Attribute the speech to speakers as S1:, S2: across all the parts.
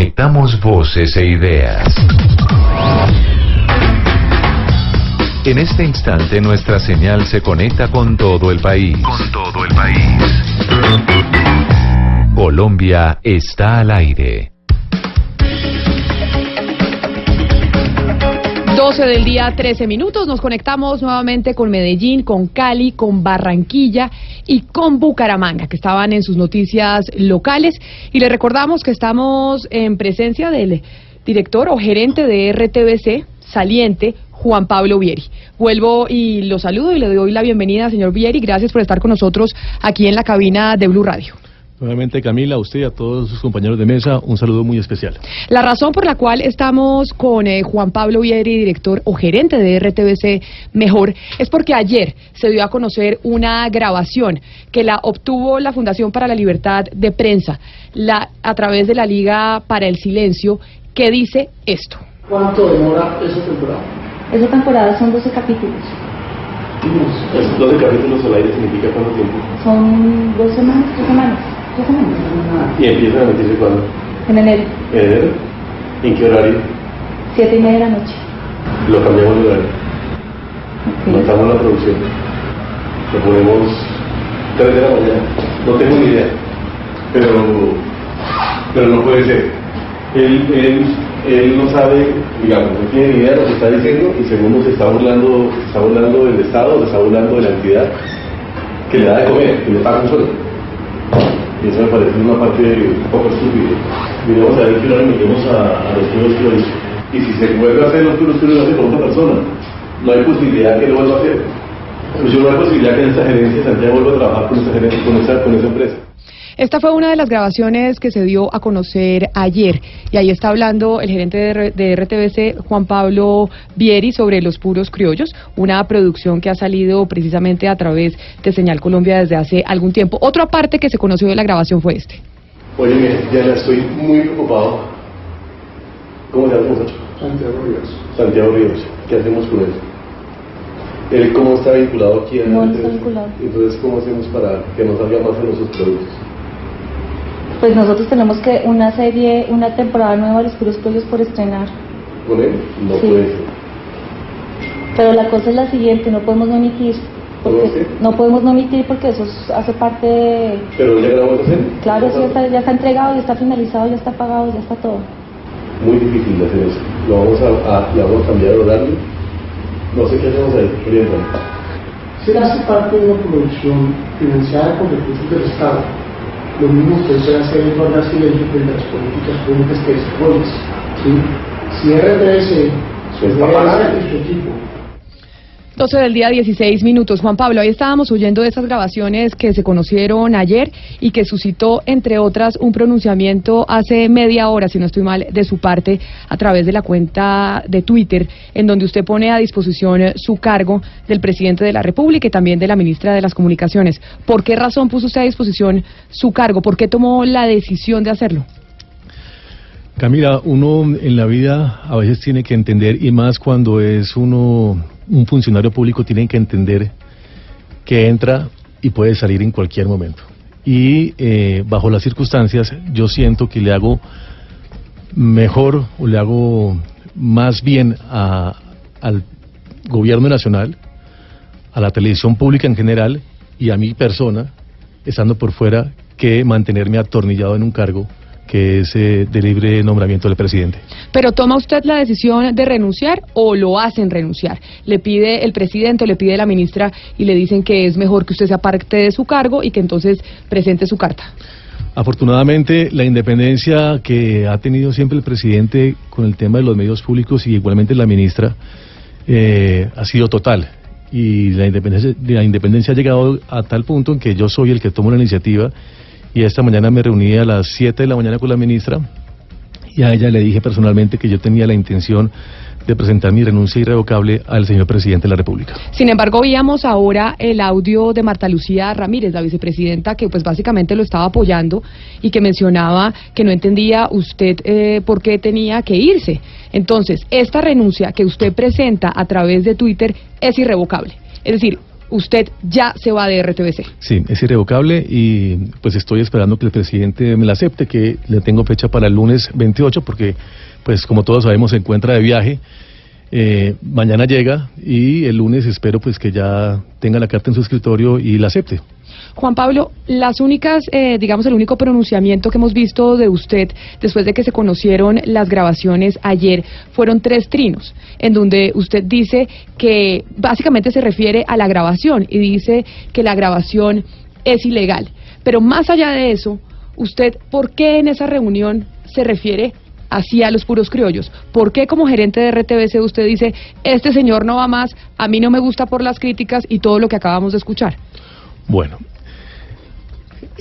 S1: Conectamos voces e ideas. En este instante nuestra señal se conecta con todo el país. Con todo el país. Colombia está al aire.
S2: 12 del día, 13 minutos. Nos conectamos nuevamente con Medellín, con Cali, con Barranquilla y con Bucaramanga, que estaban en sus noticias locales. Y le recordamos que estamos en presencia del director o gerente de RTBC, saliente, Juan Pablo Vieri. Vuelvo y lo saludo y le doy la bienvenida, señor Vieri. Gracias por estar con nosotros aquí en la cabina de Blue Radio.
S3: Nuevamente, Camila, a usted y a todos sus compañeros de mesa, un saludo muy especial.
S2: La razón por la cual estamos con eh, Juan Pablo Vieri, director o gerente de RTBC Mejor, es porque ayer se dio a conocer una grabación que la obtuvo la Fundación para la Libertad de Prensa la, a través de la Liga para el Silencio, que dice esto.
S4: ¿Cuánto demora esa temporada?
S5: Esa temporada son 12 capítulos.
S4: 12 capítulos al aire significa cuánto tiempo?
S5: Son dos semanas, tres semanas.
S4: ¿Y empiezan a meterse cuándo?
S5: En enero.
S4: ¿En enero? ¿En qué horario?
S5: Siete y media de la noche.
S4: Lo cambiamos de horario.
S5: Okay.
S4: Montamos la producción. Lo ponemos 3 de la mañana. No tengo ni idea. Pero, pero no puede ser. Él, él, él no sabe, digamos, no tiene ni idea de lo que está diciendo y segundo se está burlando, se está burlando del Estado, se está burlando de la entidad que le da de comer, que le paga un sueldo. Y eso me parece una parte un poco estúpida. Miremos a ver que no le metemos a, a los puros hizo. Y si se vuelve a hacer los puros que lo hace con otra persona, no hay posibilidad que lo vuelva a hacer. Pues yo no hay posibilidad que esta gerencia Santiago vuelva a trabajar con esa, gerencia, con esa, con esa empresa.
S2: Esta fue una de las grabaciones que se dio a conocer ayer y ahí está hablando el gerente de, de, RTBC, Juan Pablo Vieri, sobre Los Puros Criollos, una producción que ha salido precisamente a través de Señal Colombia desde hace algún tiempo. Otra parte que se conoció de la grabación fue este.
S4: Oye, mire, ya estoy muy preocupado. ¿Cómo se llama?
S6: Santiago Ríos.
S4: Santiago Ríos. ¿Qué hacemos con él? ¿Él cómo está vinculado aquí en
S5: No, está vinculado.
S4: Entonces, ¿cómo hacemos para que no salga más en nuestros productos?
S5: Pues nosotros tenemos que una serie, una temporada nueva de Los Puros Criollos por estrenar.
S4: ¿Con él? No
S5: Sí.
S4: puede ser.
S5: Pero la cosa es la siguiente, no podemos no emitir.
S4: ¿Cómo
S5: Porque
S4: es
S5: no podemos no emitir porque eso es- hace parte de...
S4: Pero ya grabó esa serie.
S5: Claro, sí, ya está, ya está entregado, ya está finalizado, ya está pagado, ya está todo.
S4: Muy difícil de hacer eso. Lo vamos a, a, le vamos a cambiar el horario. No sé qué hacemos ahí. Oriéntame.
S6: Se hace parte de una producción financiada con recursos del Estado. Lo mismo que usted hace es guardar silencio frente a las políticas públicas que desarrollas. ¿sí? Si RBS,
S4: Se está pagando.
S6: y su equipo
S2: 12 del día, 16 minutos. Juan Pablo, ahí estábamos oyendo de esas grabaciones que se conocieron ayer y que suscitó, entre otras, un pronunciamiento hace media hora, si no estoy mal, de su parte, a través de la cuenta de Twitter, en donde usted pone a disposición eh, su cargo del presidente de la República y también de la ministra de las Comunicaciones. ¿Por qué razón puso usted a disposición su cargo? ¿Por qué tomó la decisión de hacerlo?
S3: Camila, uno en la vida a veces tiene que entender, y más cuando es uno un funcionario público, tiene que entender que entra y puede salir en cualquier momento. Y eh, bajo las circunstancias, yo siento que le hago mejor o le hago más bien a- al gobierno nacional, a la televisión pública en general y a mi persona, estando por fuera, que mantenerme atornillado en un cargo que es eh, de libre nombramiento del presidente.
S2: Pero toma usted la decisión de renunciar o lo hacen renunciar. Le pide el presidente o le pide la ministra y le dicen que es mejor que usted se aparte de su cargo y que entonces presente su carta.
S3: Afortunadamente, la independencia que ha tenido siempre el presidente con el tema de los medios públicos y igualmente la ministra eh, ha sido total. y la independencia, la independencia ha llegado a tal punto en que yo soy el que tomo la iniciativa y esta mañana me reuní a las 7 de la mañana con la ministra y a ella le dije personalmente que yo tenía la intención de presentar mi renuncia irrevocable al señor presidente de la República.
S2: Sin embargo, oíamos ahora el audio de Marta Lucía Ramírez, la vicepresidenta, que pues básicamente lo estaba apoyando y que mencionaba que no entendía usted eh, por qué tenía que irse. Entonces, esta renuncia que usted presenta a través de Twitter es irrevocable. Es decir, usted ya se va de RTBC.
S3: Sí, es irrevocable y pues estoy esperando que el presidente me la acepte, que le tengo fecha para el lunes 28 porque pues como todos sabemos se encuentra de viaje. Eh, mañana llega y el lunes espero pues que ya tenga la carta en su escritorio y la acepte.
S2: Juan Pablo, las únicas, eh, digamos, el único pronunciamiento que hemos visto de usted después de que se conocieron las grabaciones ayer fueron tres trinos, en donde usted dice que básicamente se refiere a la grabación y dice que la grabación es ilegal. Pero más allá de eso, usted, ¿por qué en esa reunión se refiere así a los puros criollos? ¿Por qué como gerente de RTBC usted dice, este señor no va más, a mí no me gusta por las críticas y todo lo que acabamos de escuchar?
S3: Bueno,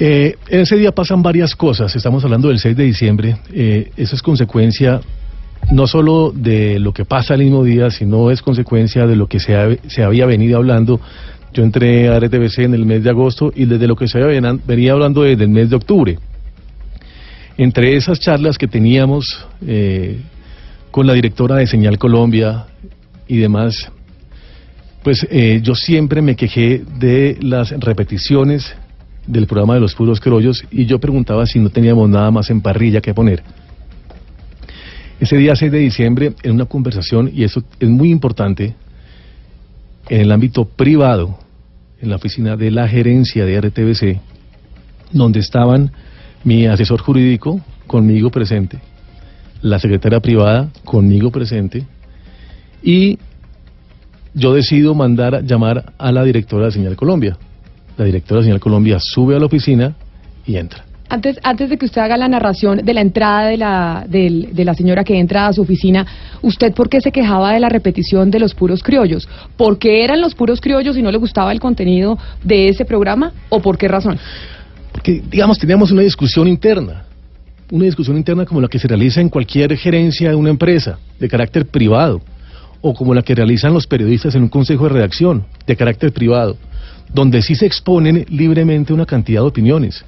S3: eh, en ese día pasan varias cosas. Estamos hablando del 6 de diciembre. Eh, eso es consecuencia no solo de lo que pasa el mismo día, sino es consecuencia de lo que se, se había venido hablando. Yo entré a RTBC en el mes de agosto y desde lo que se había venía hablando desde el mes de octubre. Entre esas charlas que teníamos eh, con la directora de Señal Colombia y demás, pues eh, yo siempre me quejé de las repeticiones del programa de los puros crollos y yo preguntaba si no teníamos nada más en parrilla que poner. Ese día 6 de diciembre, en una conversación, y eso es muy importante, en el ámbito privado, en la oficina de la gerencia de RTBC, donde estaban mi asesor jurídico conmigo presente, la secretaria privada conmigo presente, y yo decido mandar llamar a la directora de Señal Colombia la directora de Señal Colombia sube a la oficina y entra.
S2: Antes, antes de que usted haga la narración de la entrada de la, de, la señora que entra a su oficina, ¿usted por qué se quejaba de la repetición de los puros criollos? ¿Por qué eran los puros criollos y no le gustaba el contenido de ese programa? ¿O por qué razón?
S3: Porque, digamos, teníamos una discusión interna. Una discusión interna como la que se realiza en cualquier gerencia de una empresa, de carácter privado, o como la que realizan los periodistas en un consejo de redacción, de carácter privado donde sí se exponen libremente una cantidad de opiniones.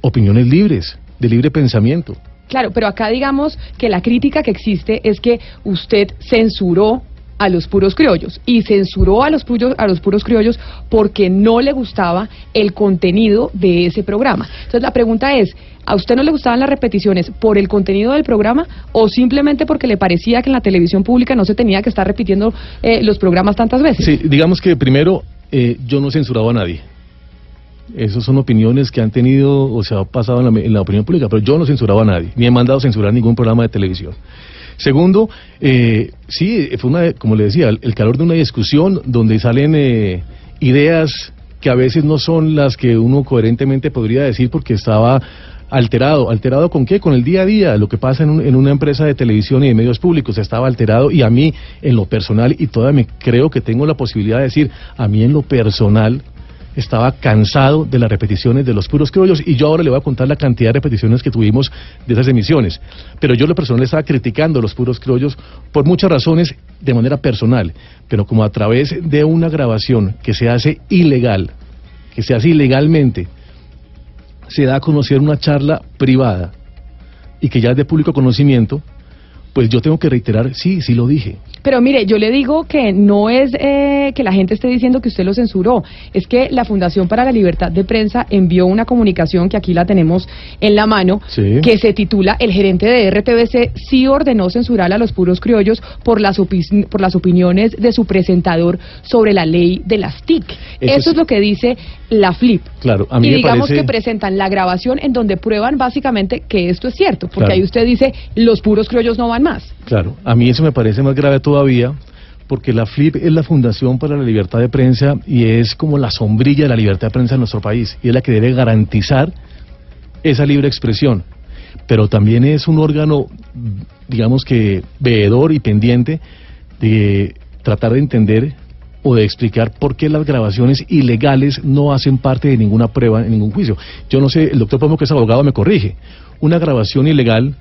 S3: Opiniones libres, de libre pensamiento.
S2: Claro, pero acá digamos que la crítica que existe es que usted censuró a los puros criollos y censuró a los puros, a los puros criollos porque no le gustaba el contenido de ese programa. Entonces la pregunta es, ¿a usted no le gustaban las repeticiones por el contenido del programa o simplemente porque le parecía que en la televisión pública no se tenía que estar repitiendo eh, los programas tantas veces?
S3: Sí, digamos que primero eh, yo no he censurado a nadie. Esas son opiniones que han tenido o se ha pasado en la, opinión pública, pero yo no he censurado a nadie, ni he mandado censurar ningún programa de televisión. Segundo, eh, sí, fue una, como le decía, el, calor de una discusión donde salen eh, ideas que a veces no son las que uno coherentemente podría decir porque estaba alterado. ¿Alterado con qué? Con el día a día, lo que pasa en, en, una empresa de televisión y de medios públicos. Estaba alterado y a mí, en lo personal, y todavía creo que tengo la posibilidad de decir, a mí en lo personal, estaba cansado de las repeticiones de los puros criollos y yo ahora le voy a contar la cantidad de repeticiones que tuvimos de esas emisiones. Pero yo lo personal estaba criticando a los puros criollos por muchas razones de manera personal, pero como a través de una grabación que se hace ilegal, que se hace ilegalmente, se da a conocer una charla privada y que ya es de público conocimiento, pues yo tengo que reiterar, sí, sí lo dije.
S2: Pero mire, yo le digo que no es eh, que la gente esté diciendo que usted lo censuró, es que la Fundación para la Libertad de Prensa envió una comunicación que aquí la tenemos en la mano, que se titula El gerente de RTBC sí ordenó censurar a los puros criollos por las, por las opiniones de su presentador sobre la ley de las TIC. Eso, es lo que dice la FLIP.
S3: Claro, a mí
S2: y digamos que presentan la grabación en donde prueban básicamente que esto es cierto, porque ahí usted dice los puros criollos no van más.
S3: Claro, a mí eso me parece más grave todavía, porque la FLIP es la Fundación para la Libertad de Prensa y es como la sombrilla de la libertad de prensa en nuestro país y es la que debe garantizar esa libre expresión. Pero también es un órgano, digamos que, veedor y pendiente de tratar de entender o de explicar por qué las grabaciones ilegales no hacen parte de ninguna prueba en ningún juicio. Yo no sé, el doctor Pomo, que es abogado, me corrige. Una grabación ilegal,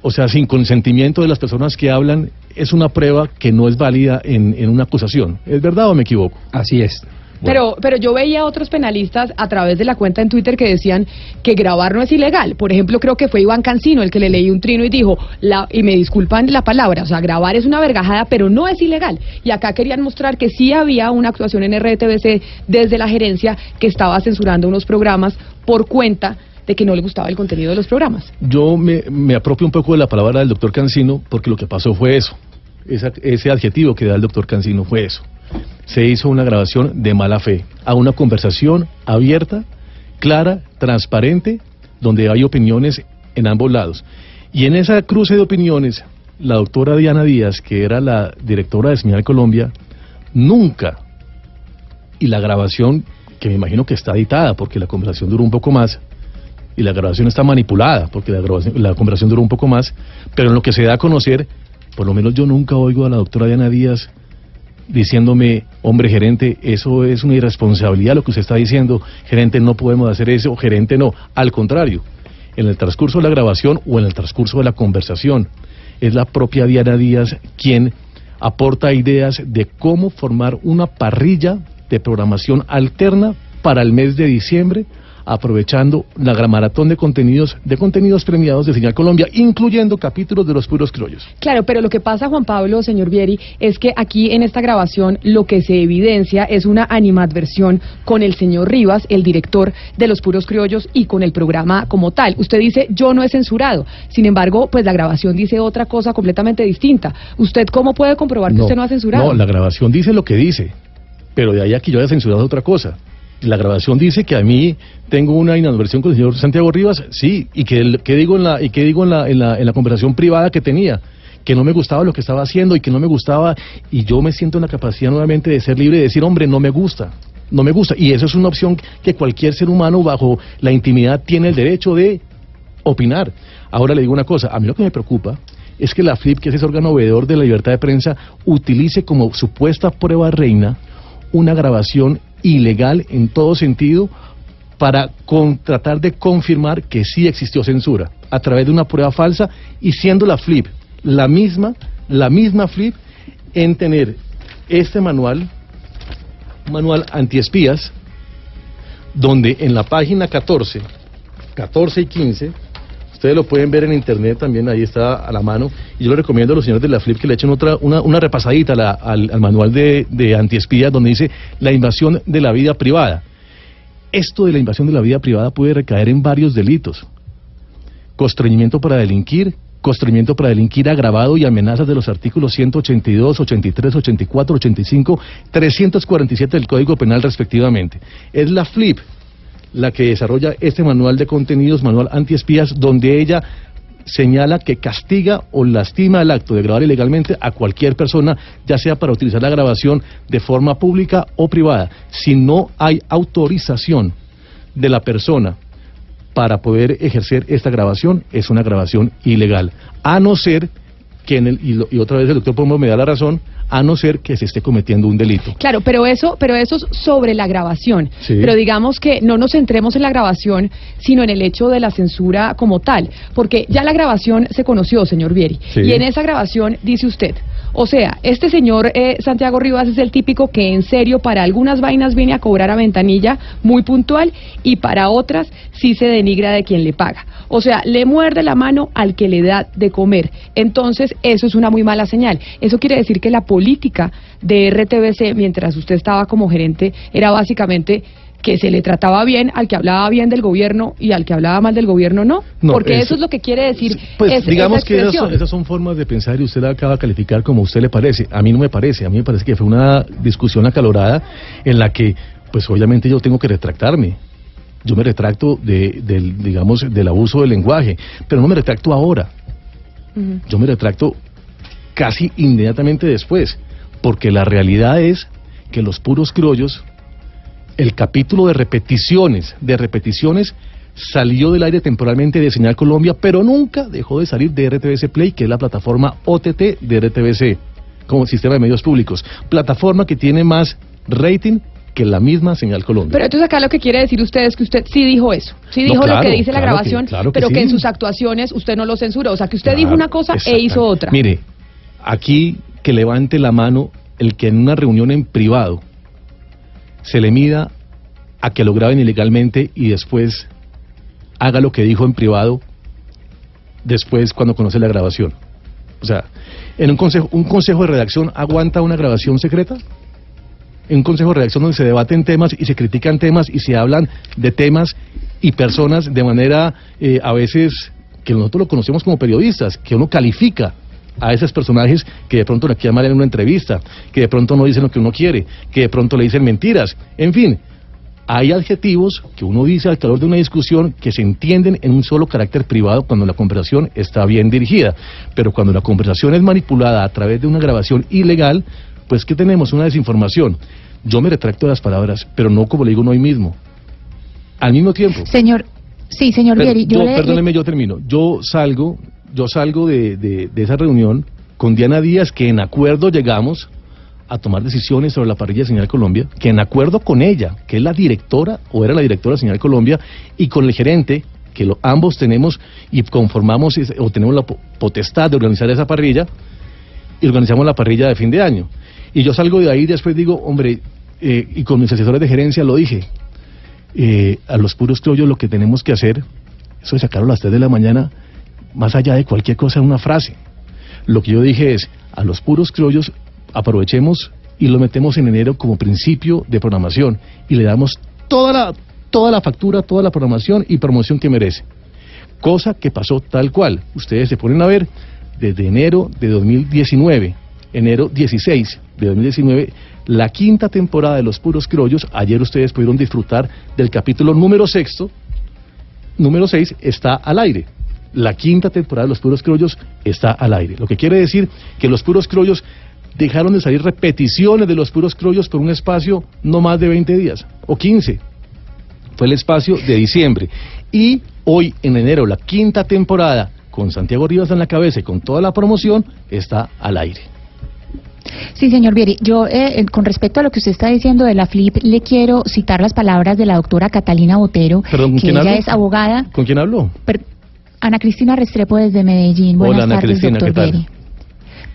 S3: o sea, sin consentimiento de las personas que hablan, es una prueba que no es válida en, en una acusación. ¿Es verdad o me equivoco?
S7: Así es.
S2: Pero, pero yo veía a otros penalistas a través de la cuenta en Twitter que decían que grabar no es ilegal. Por ejemplo, creo que fue Iván Cancino el que le leí un trino y dijo, la, y me disculpan la palabra, o sea, grabar es una vergajada, pero no es ilegal. Y acá querían mostrar que sí había una actuación en RTBC desde la gerencia que estaba censurando unos programas por cuenta de que no le gustaba el contenido de los programas.
S3: Yo me, me apropio un poco de la palabra del doctor Cancino porque lo que pasó fue eso. Esa- ese adjetivo que da el doctor Cancino fue eso. Se hizo una grabación de mala fe, a una conversación abierta, clara, transparente, donde hay opiniones en ambos lados. Y en esa cruce de opiniones, la doctora Diana Díaz, que era la directora de Señal Colombia, nunca, y la grabación, que me imagino que está editada, porque la conversación duró un poco más, y la grabación está manipulada, porque la, grabación, la conversación duró un poco más, pero en lo que se da a conocer, por lo menos yo nunca oigo a la doctora Diana Díaz diciéndome, hombre gerente, eso es una irresponsabilidad lo que usted está diciendo, gerente no podemos hacer eso, gerente no, al contrario, en el transcurso de la grabación o en el transcurso de la conversación, es la propia Diana Díaz quien aporta ideas de cómo formar una parrilla de programación alterna para el mes de diciembre, aprovechando la gran maratón de contenidos de contenidos premiados de Señal Colombia, incluyendo capítulos de los puros criollos.
S2: Claro, pero lo que pasa, Juan Pablo, señor Vieri, es que aquí en esta grabación lo que se evidencia es una animadversión con el señor Rivas, el director de Los Puros Criollos, y con el programa como tal. Usted dice, yo no he censurado. Sin embargo, pues la grabación dice otra cosa completamente distinta. ¿Usted cómo puede comprobar que usted no ha censurado?
S3: No, la grabación dice lo que dice, pero de ahí a que yo haya censurado otra cosa. La grabación dice que a mí tengo una inadversión con el señor Santiago Rivas, sí, y que, digo en la y que digo en la, en la conversación privada que tenía que no me gustaba lo que estaba haciendo y que no me gustaba y yo me siento en la capacidad nuevamente de ser libre y decir, hombre, no me gusta. No me gusta. Y eso es una opción que cualquier ser humano bajo la intimidad tiene el derecho de opinar. Ahora le digo una cosa, a mí lo que me preocupa es que la FLIP, que es ese órgano veedor de la libertad de prensa, utilice como supuesta prueba reina una grabación ilegal en todo sentido para con- tratar de confirmar que sí existió censura a través de una prueba falsa y siendo la FLIP la misma, la misma FLIP en tener este manual, manual antiespías, donde en la página 14, 14 y 15, ustedes lo pueden ver en internet también, ahí está a la mano, y yo le recomiendo a los señores de la FLIP que le echen otra, una, una repasadita al manual de, de antiespías, donde dice la invasión de la vida privada. Esto de la invasión de la vida privada puede recaer en varios delitos. Constreñimiento para delinquir, constreñimiento para delinquir agravado y amenazas de los artículos 182, 83, 84, 85, 347 del Código Penal respectivamente. Es la FLIP la que desarrolla este manual de contenidos, manual antiespías, donde ella señala que castiga o lastima el acto de grabar ilegalmente a cualquier persona, ya sea para utilizar la grabación de forma pública o privada. Si no hay autorización de la persona para poder ejercer esta grabación, es una grabación ilegal. A no ser que, en el, y, lo- y otra vez el doctor Pombo me da la razón, a no ser que se esté cometiendo un delito.
S2: Claro, pero eso, pero eso es sobre la grabación.
S3: Sí.
S2: Pero digamos que no nos centremos en la grabación, sino en el hecho de la censura como tal, porque ya la grabación se conoció, señor Vieri,
S3: Sí.
S2: y en esa grabación dice usted. O sea, este señor eh, Santiago Rivas es el típico que en serio para algunas vainas viene a cobrar a ventanilla muy puntual y para otras sí se denigra de quien le paga. O sea, le muerde la mano al que le da de comer. Entonces, eso es una muy mala señal. Eso quiere decir que la política de RTBC, mientras usted estaba como gerente, era básicamente que se le trataba bien al que hablaba bien del gobierno y al que hablaba mal del gobierno no.
S3: No,
S2: Porque
S3: es-
S2: eso es lo que quiere decir.
S3: Pues
S2: es-
S3: digamos que esas son, esas son formas de pensar y usted la acaba de calificar como a usted le parece. A mí no me parece, a mí me parece que fue una discusión acalorada en la que, pues obviamente yo tengo que retractarme. Yo me retracto de, del, digamos, del abuso del lenguaje, pero no me retracto ahora. Yo me retracto casi inmediatamente después, porque la realidad es que los puros criollos, el capítulo de repeticiones, de repeticiones, salió del aire temporalmente de Señal Colombia, pero nunca dejó de salir de RTBC Play, que es la plataforma OTT de RTBC. como sistema de medios públicos. Plataforma que tiene más rating que la misma señal Colombia.
S2: Pero entonces acá lo que quiere decir usted es que usted sí dijo eso, sí
S3: No,
S2: dijo lo que dice la
S3: claro que-
S2: grabación,
S3: claro que
S2: pero que en sus actuaciones usted no lo censuró, o sea que usted dijo una cosa e hizo otra.
S3: Mire, aquí que levante la mano el que en una reunión en privado se le mida a que lo graben ilegalmente y después haga lo que dijo en privado después cuando conoce la grabación. O sea, en un consejo, un consejo de redacción aguanta una grabación secreta. En un consejo de redacción donde se debaten temas y se critican temas y se hablan de temas y personas de manera eh, a veces que nosotros lo conocemos como periodistas, que uno califica a esos personajes que de pronto le quedan mal en una entrevista, que de pronto no dicen lo que uno quiere, que de pronto le dicen mentiras, en fin, hay adjetivos que uno dice al calor de una discusión que se entienden en un solo carácter privado cuando la conversación está bien dirigida. Pero cuando la conversación es manipulada a través de una grabación ilegal, pues ¿qué tenemos? Una desinformación. Yo me retracto de las palabras, pero no como le digo no hoy mismo. Al mismo tiempo.
S7: Señor, sí, señor Vieri, yo
S3: yo-
S7: le-
S3: perdóneme, yo termino. Yo salgo, yo salgo de, de- esa reunión con Diana Díaz, que en acuerdo llegamos a tomar decisiones sobre la parrilla de Señal Colombia, que en acuerdo con ella, que es la directora o era la directora de Señal Colombia, y con el gerente, que lo- ambos tenemos y conformamos o tenemos la po- potestad de organizar esa parrilla, y organizamos la parrilla de fin de año. Y yo salgo de ahí y después digo, hombre, eh, y con mis asesores de gerencia lo dije, eh, a los puros criollos lo que tenemos que hacer, eso de sacarlo a las 3 de la mañana, más allá de cualquier cosa, una frase. Lo que yo dije es, a los puros criollos aprovechemos y lo metemos en enero como principio de programación y le damos toda la, toda la factura, toda la programación y promoción que merece. Cosa que pasó tal cual. Ustedes se ponen a ver desde enero de 2019, enero 16 de 2019, la quinta temporada de Los Puros Criollos. Ayer ustedes pudieron disfrutar del capítulo número sexto, número 6 está al aire. La quinta temporada de Los Puros Criollos está al aire. Lo que quiere decir que Los Puros Criollos dejaron de salir repeticiones de Los Puros Criollos por un espacio no más de 20 días o 15. Fue el espacio de diciembre. Y hoy, en enero, la quinta temporada, con Santiago Rivas en la cabeza y con toda la promoción, está al aire.
S7: Sí, señor Vieri, yo eh, eh, con respecto a lo que usted está diciendo de la FLIP, le quiero citar las palabras de la doctora Catalina Botero,
S3: Perdón, ¿con
S7: que ella
S3: hablo?
S7: es abogada.
S3: ¿Con quién habló?
S7: Per- Ana Cristina Restrepo desde Medellín. Buenas
S3: Hola, Ana
S7: tardes,
S3: Cristina,
S7: doctor
S3: ¿qué tal?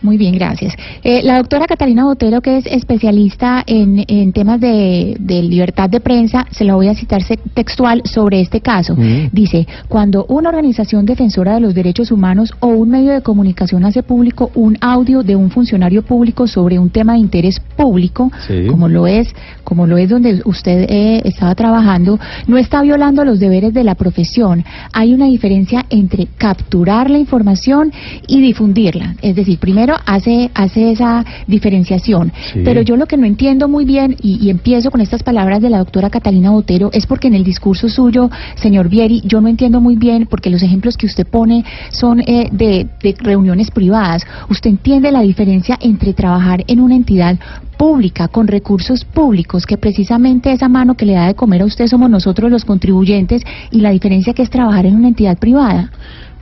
S7: Muy bien, gracias. Eh, la doctora Catalina Botero, que es especialista en, en temas de, de libertad de prensa, se la voy a citar textual sobre este caso.
S3: Mm.
S7: Dice, cuando una organización defensora de los derechos humanos o un medio de comunicación hace público un audio de un funcionario público sobre un tema de interés público,
S3: Sí.
S7: como lo es, como lo es donde usted eh, estaba trabajando, no está violando los deberes de la profesión. Hay una diferencia entre capturar la información y difundirla. Es decir, primero hace, hace esa diferenciación.
S3: Sí.
S7: Pero yo lo que no entiendo muy bien, y, y empiezo con estas palabras de la doctora Catalina Botero, es porque en el discurso suyo, señor Vieri, yo no entiendo muy bien, porque los ejemplos que usted pone son eh, de, de reuniones privadas. ¿Usted entiende la diferencia entre trabajar en una entidad pública, con recursos públicos, que precisamente esa mano que le da de comer a usted somos nosotros los contribuyentes, y la diferencia que es trabajar en una entidad privada?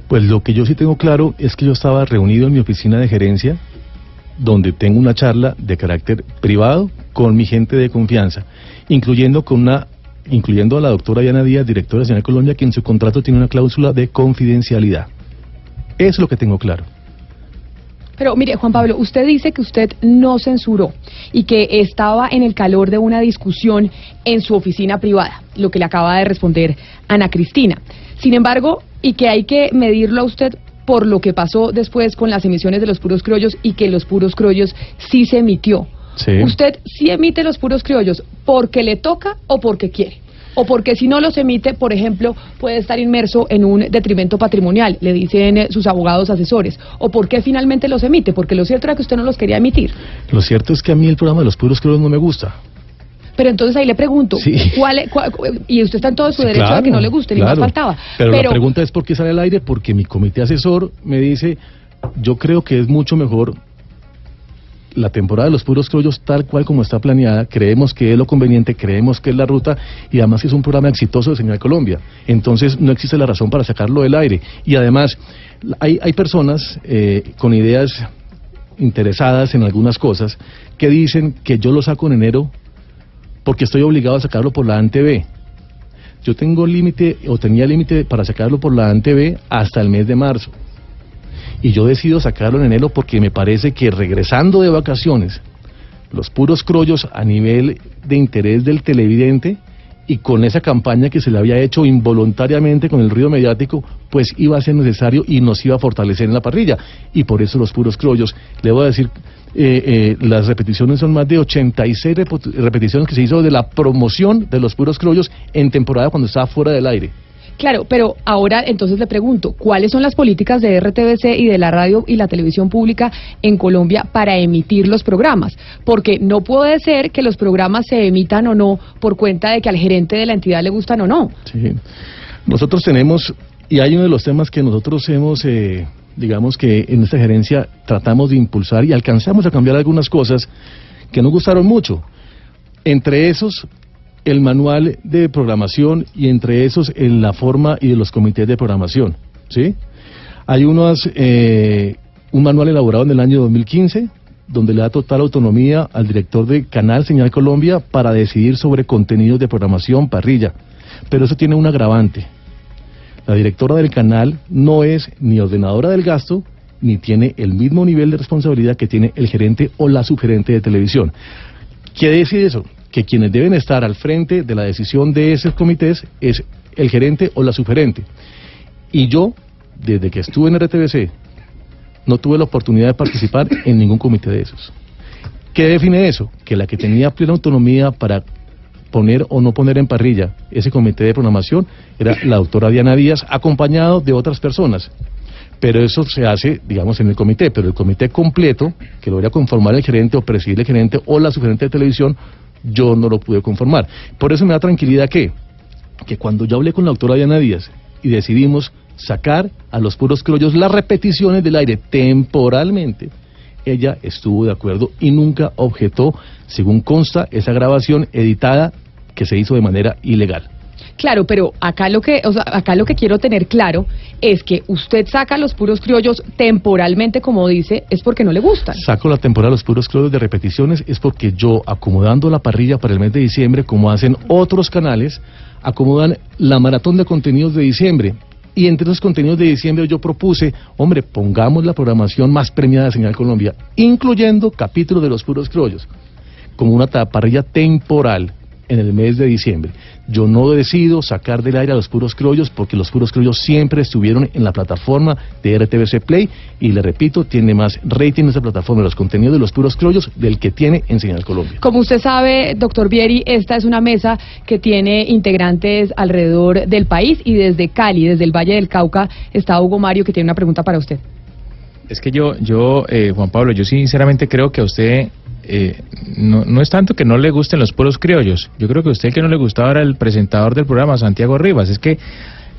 S3: Pues lo que yo sí tengo claro es que yo estaba reunido en mi oficina de gerencia, donde tengo una charla de carácter privado con mi gente de confianza, incluyendo con una incluyendo a la doctora Diana Díaz, directora de Señal Colombia, que en su contrato tiene una cláusula de confidencialidad. Es lo que tengo claro.
S2: Pero mire, Juan Pablo, usted dice que usted no censuró y que estaba en el calor de una discusión en su oficina privada, lo que le acaba de responder Ana Cristina. Sin embargo, y que hay que medirlo a usted por lo que pasó después con las emisiones de los puros criollos y que los puros criollos sí se emitió.
S3: Sí.
S2: ¿Usted sí emite los puros criollos porque le toca o porque quiere? O porque si no los emite, por ejemplo, puede estar inmerso en un detrimento patrimonial, le dicen eh, sus abogados asesores. O porque finalmente los emite, porque lo cierto era que usted no los quería emitir.
S3: Lo cierto es que a mí el programa de los puros criollos no me gusta.
S2: Pero entonces ahí le pregunto,
S3: Sí.
S2: ¿cuál, es- cuál- y usted está en todo su derecho a
S3: claro,
S2: que no le guste, ni más faltaba.
S3: Pero, la pregunta es por qué sale al aire, porque mi comité asesor me dice, yo creo que es mucho mejor la temporada de los puros criollos tal cual como está planeada, creemos que es lo conveniente, creemos que es la ruta y además es un programa exitoso de Señal Colombia. Entonces no existe la razón para sacarlo del aire. Y además hay, hay personas eh, con ideas interesadas en algunas cosas que dicen que yo lo saco en enero porque estoy obligado a sacarlo por la ANTV. Yo tengo límite o tenía límite para sacarlo por la ANTV hasta el mes de marzo. Y yo decido sacarlo en enero porque me parece que regresando de vacaciones, los puros crollos a nivel de interés del televidente y con esa campaña que se le había hecho involuntariamente con el ruido mediático, pues iba a ser necesario y nos iba a fortalecer en la parrilla. Y por eso los puros crollos. Le voy a decir, eh, eh, las repeticiones son más de 86 repeticiones que se hizo de la promoción de los puros crollos en temporada cuando estaba fuera del aire.
S2: Claro, pero ahora entonces le pregunto, ¿cuáles son las políticas de RTBC y de la radio y la televisión pública en Colombia para emitir los programas? Porque no puede ser que los programas se emitan o no por cuenta de que al gerente de la entidad le gustan o no.
S3: Sí. Nosotros tenemos, y hay uno de los temas que nosotros hemos, eh, digamos que en esta gerencia tratamos de impulsar y alcanzamos a cambiar algunas cosas que nos gustaron mucho. Entre esos, el manual de programación y entre esos en la forma y de los comités de programación. ¿sí? Hay unos, eh, un manual elaborado en el año 2015 donde le da total autonomía al director de Canal Señal Colombia para decidir sobre contenidos de programación parrilla. Pero eso tiene un agravante. La directora del canal no es ni ordenadora del gasto, ni tiene el mismo nivel de responsabilidad que tiene el gerente o la subgerente de televisión. ¿Qué decide eso? que quienes deben estar al frente de la decisión de esos comités es el gerente o la subgerente. Y yo, desde que estuve en RTBC, no tuve la oportunidad de participar en ningún comité de esos. ¿Qué define eso? Que la que tenía plena autonomía para poner o no poner en parrilla ese comité de programación era la doctora Diana Díaz, acompañado de otras personas. Pero eso se hace, digamos, en el comité, pero el comité completo, que lo debería conformar el gerente o presidir el gerente o la subgerente de televisión, yo no lo pude conformar. Por eso me da tranquilidad que, que cuando yo hablé con la doctora Diana Díaz y decidimos sacar a los puros criollos las repeticiones del aire temporalmente, ella estuvo de acuerdo y nunca objetó, según consta, esa grabación editada que se hizo de manera ilegal.
S2: Claro, pero acá lo que, o sea, acá lo que quiero tener claro es que usted saca los puros criollos temporalmente, como dice, es porque no le gustan.
S3: Saco la temporada los puros criollos de repeticiones es porque yo acomodando la parrilla para el mes de diciembre, como hacen otros canales, acomodan la maratón de contenidos de diciembre. Y entre los contenidos de diciembre yo propuse, hombre, pongamos la programación más premiada de Señal Colombia, incluyendo capítulos de los puros criollos, como una parrilla temporal en el mes de diciembre. Yo no decido sacar del aire a los puros criollos porque los puros criollos siempre estuvieron en la plataforma de RTBC Play y le repito, tiene más rating en esa plataforma de los contenidos de los puros criollos del que tiene en Señal Colombia.
S2: Como usted sabe, doctor Vieri, esta es una mesa que tiene integrantes alrededor del país y desde Cali, desde el Valle del Cauca, está Hugo Mario que tiene una pregunta para usted.
S8: Es que yo, yo eh, Juan Pablo, yo sinceramente creo que a usted eh, no, no, es tanto que no le gusten los puros criollos. Yo creo que a usted que no le gustaba era el presentador del programa, Santiago Rivas. Es que